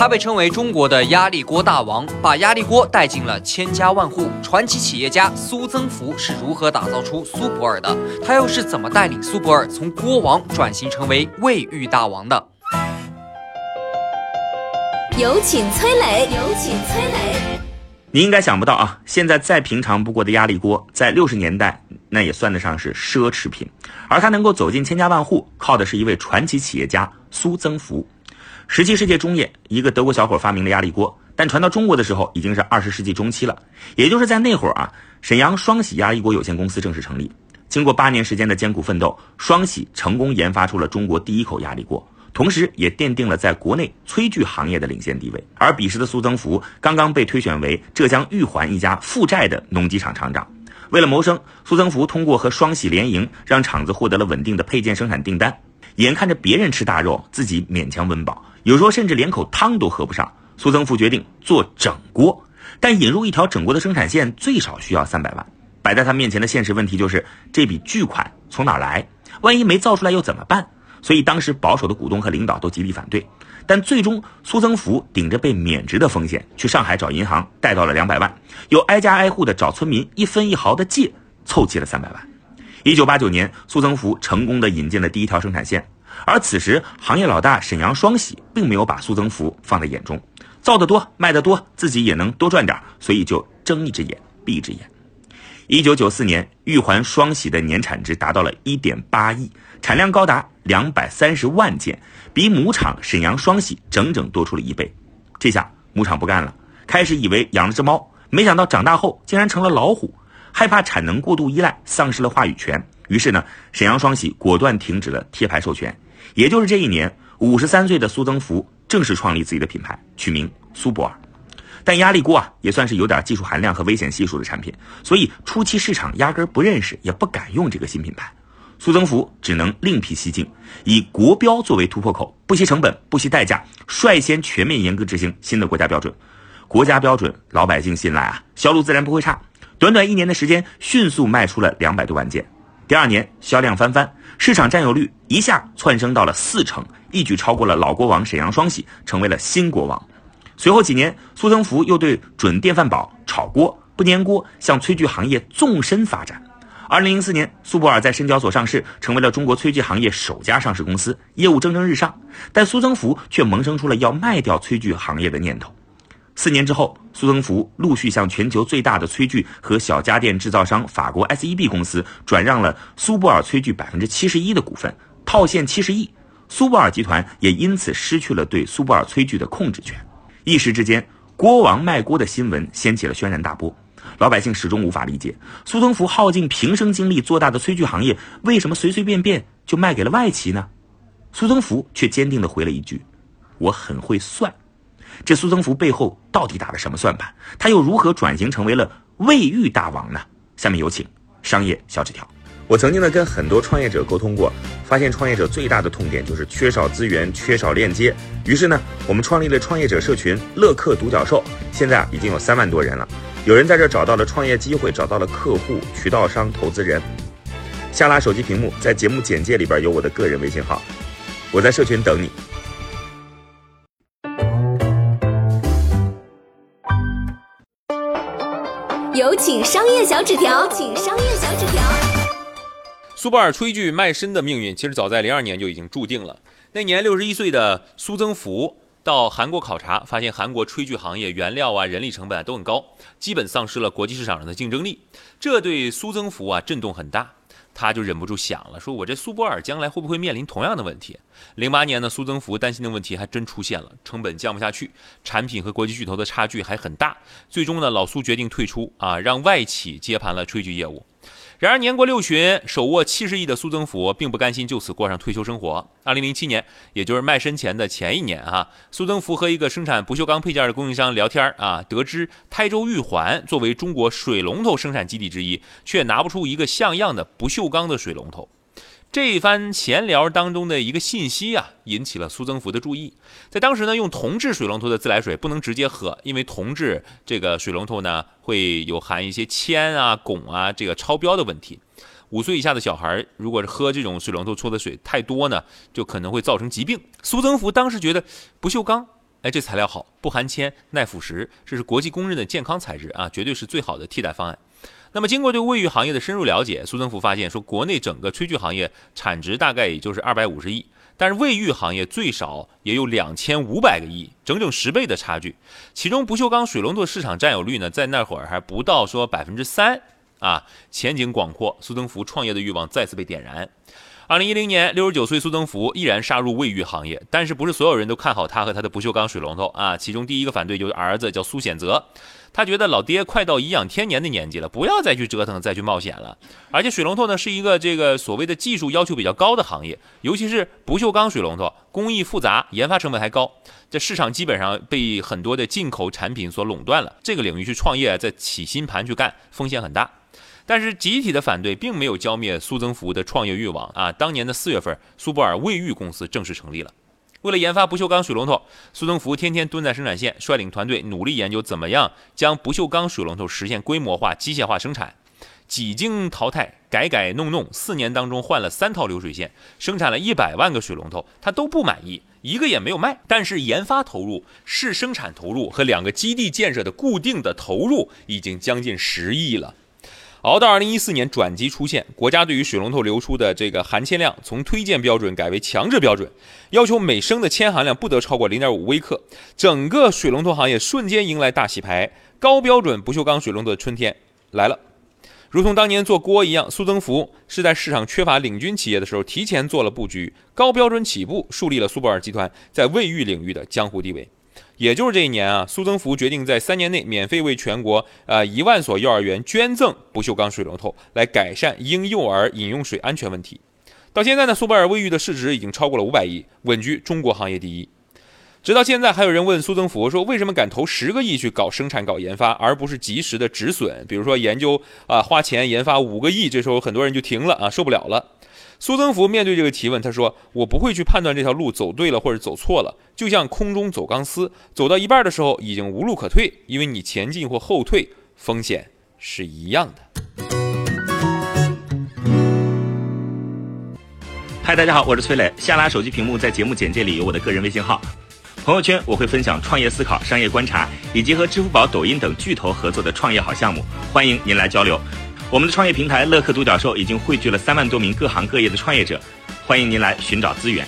他被称为中国的压力锅大王，把压力锅带进了千家万户。传奇企业家苏增福是如何打造出苏泊尔的？他又是怎么带领苏泊尔从锅王转型成为卫浴大王的？有请崔磊，有请崔磊。您应该想不到啊，现在再平常不过的压力锅，在六十年代那也算得上是奢侈品，而它能够走进千家万户，靠的是一位传奇企业家苏增福。十七世纪中叶，一个德国小伙发明了压力锅，但传到中国的时候已经是二十世纪中期了。也就是在那会儿啊，沈阳双喜压力锅有限公司正式成立。经过八年时间的艰苦奋斗，双喜成功研发出了中国第一口压力锅，同时也奠定了在国内炊具行业的领先地位。而彼时的苏增福刚刚被推选为浙江玉环一家负债的农机厂厂长。为了谋生，苏增福通过和双喜联营，让厂子获得了稳定的配件生产订单。眼看着别人吃大肉，自己勉强温饱。有时候甚至连口汤都喝不上，苏增福决定做整锅，但引入一条整锅的生产线最少需要三百万。摆在他面前的现实问题就是这笔巨款从哪来？万一没造出来又怎么办？所以当时保守的股东和领导都极力反对。但最终，苏增福顶着被免职的风险去上海找银行贷到了两百万，又挨家挨户的找村民一分一毫的借，凑齐了三百万。一九八九年，苏增福成功的引进了第一条生产线。而此时，行业老大沈阳双喜并没有把苏增福放在眼中，造得多，卖得多，自己也能多赚点，所以就睁一只眼闭一只眼。一九九四年，玉环双喜的年产值达到了一点八亿，产量高达两百三十万件，比母厂沈阳双喜整整多出了一倍。这下母厂不干了，开始以为养了只猫，没想到长大后竟然成了老虎，害怕产能过度依赖，丧失了话语权。于是呢，沈阳双喜果断停止了贴牌授权。也就是这一年，五十三岁的苏增福正式创立自己的品牌，取名苏泊尔。但压力锅啊，也算是有点技术含量和危险系数的产品，所以初期市场压根不认识，也不敢用这个新品牌。苏增福只能另辟蹊径，以国标作为突破口，不惜成本，不惜代价，率先全面严格执行新的国家标准。国家标准，老百姓信赖啊，销路自然不会差。短短一年的时间，迅速卖出了两百多万件。第二年销量翻番，市场占有率一下窜升到了四成，一举超过了老国王沈阳双喜，成为了新国王。随后几年，苏增福又对准电饭煲、炒锅、不粘锅向炊具行业纵深发展。二零零四年，苏泊尔在深交所上市，成为了中国炊具行业首家上市公司，业务蒸蒸日上。但苏增福却萌生出了要卖掉炊具行业的念头。四年之后，苏增福陆续向全球最大的炊具和小家电制造商法国 SEB 公司转让了苏泊尔炊具百分之七十一的股份，套现七十亿。苏泊尔集团也因此失去了对苏泊尔炊具的控制权。一时之间，锅王卖锅的新闻掀起了轩然大波。老百姓始终无法理解，苏增福耗尽平生精力做大的炊具行业，为什么随随便便就卖给了外企呢？苏增福却坚定地回了一句：“我很会算。”这苏增福背后到底打了什么算盘？他又如何转型成为了卫浴大王呢？下面有请商业小纸条。我曾经呢跟很多创业者沟通过，发现创业者最大的痛点就是缺少资源、缺少链接。于是呢，我们创立了创业者社群“乐客独角兽”，现在啊已经有三万多人了。有人在这找到了创业机会，找到了客户、渠道商、投资人。下拉手机屏幕，在节目简介里边有我的个人微信号，我在社群等你。有请商业小纸条，请商业小纸条。苏泊尔炊具卖身的命运，其实早在零二年就已经注定了。那年六十一岁的苏增福到韩国考察，发现韩国炊具行业原料啊、人力成本啊都很高，基本丧失了国际市场上的竞争力。这对苏增福啊震动很大。他就忍不住想了，说我这苏泊尔将来会不会面临同样的问题？零八年呢，苏增福担心的问题还真出现了，成本降不下去，产品和国际巨头的差距还很大。最终呢，老苏决定退出啊，让外企接盘了炊具业务。然而年过六旬，手握七十亿的苏增福并不甘心就此过上退休生活。二零零七年，也就是卖身前的前一年啊，苏增福和一个生产不锈钢配件的供应商聊天啊，得知台州玉环作为中国水龙头生产基地之一，却拿不出一个像样的不锈钢的水龙头。这一番闲聊当中的一个信息啊，引起了苏增福的注意。在当时呢，用铜制水龙头的自来水不能直接喝，因为铜制这个水龙头呢会有含一些铅啊、汞啊这个超标的问题。五岁以下的小孩如果是喝这种水龙头出的水太多呢，就可能会造成疾病。苏增福当时觉得不锈钢，哎，这材料好，不含铅，耐腐蚀，这是国际公认的健康材质啊，绝对是最好的替代方案。那么，经过对卫浴行业的深入了解，苏增福发现说，国内整个炊具行业产值大概也就是二百五十亿，但是卫浴行业最少也有两千五百个亿，整整十倍的差距。其中，不锈钢水龙头市场占有率呢，在那会儿还不到说百分之三啊，前景广阔。苏增福创业的欲望再次被点燃。二零一零年，六十九岁苏增福毅然杀入卫浴行业，但是不是所有人都看好他和他的不锈钢水龙头啊？其中第一个反对就是儿子，叫苏显泽。他觉得老爹快到颐养天年的年纪了，不要再去折腾、再去冒险了。而且水龙头呢是一个这个所谓的技术要求比较高的行业，尤其是不锈钢水龙头，工艺复杂，研发成本还高。这市场基本上被很多的进口产品所垄断了。这个领域去创业，再起新盘去干，风险很大。但是集体的反对并没有浇灭苏增福的创业欲望啊！当年的四月份，苏泊尔卫浴公司正式成立了。为了研发不锈钢水龙头，苏增福天天蹲在生产线，率领团队努力研究怎么样将不锈钢水龙头实现规模化、机械化生产。几经淘汰、改改弄弄，四年当中换了三套流水线，生产了一百万个水龙头，他都不满意，一个也没有卖。但是研发投入、试生产投入和两个基地建设的固定的投入已经将近十亿了。熬到二零一四年，转机出现，国家对于水龙头流出的这个含铅量从推荐标准改为强制标准，要求每升的铅含量不得超过零点五微克，整个水龙头行业瞬间迎来大洗牌，高标准不锈钢水龙头的春天来了。如同当年做锅一样，苏增福是在市场缺乏领军企业的时候，提前做了布局，高标准起步，树立了苏泊尔集团在卫浴领域的江湖地位。也就是这一年啊，苏增福决定在三年内免费为全国呃一万所幼儿园捐赠不锈钢水龙头，来改善婴幼儿饮用水安全问题。到现在呢，苏泊尔卫浴的市值已经超过了五百亿，稳居中国行业第一。直到现在，还有人问苏增福说，为什么敢投十个亿去搞生产、搞研发，而不是及时的止损？比如说研究啊，花钱研发五个亿，这时候很多人就停了啊，受不了了。苏增福面对这个提问，他说：“我不会去判断这条路走对了或者走错了，就像空中走钢丝，走到一半的时候已经无路可退，因为你前进或后退风险是一样的。”嗨，大家好，我是崔磊。下拉手机屏幕，在节目简介里有我的个人微信号，朋友圈我会分享创业思考、商业观察，以及和支付宝、抖音等巨头合作的创业好项目，欢迎您来交流。我们的创业平台乐客独角兽已经汇聚了三万多名各行各业的创业者，欢迎您来寻找资源。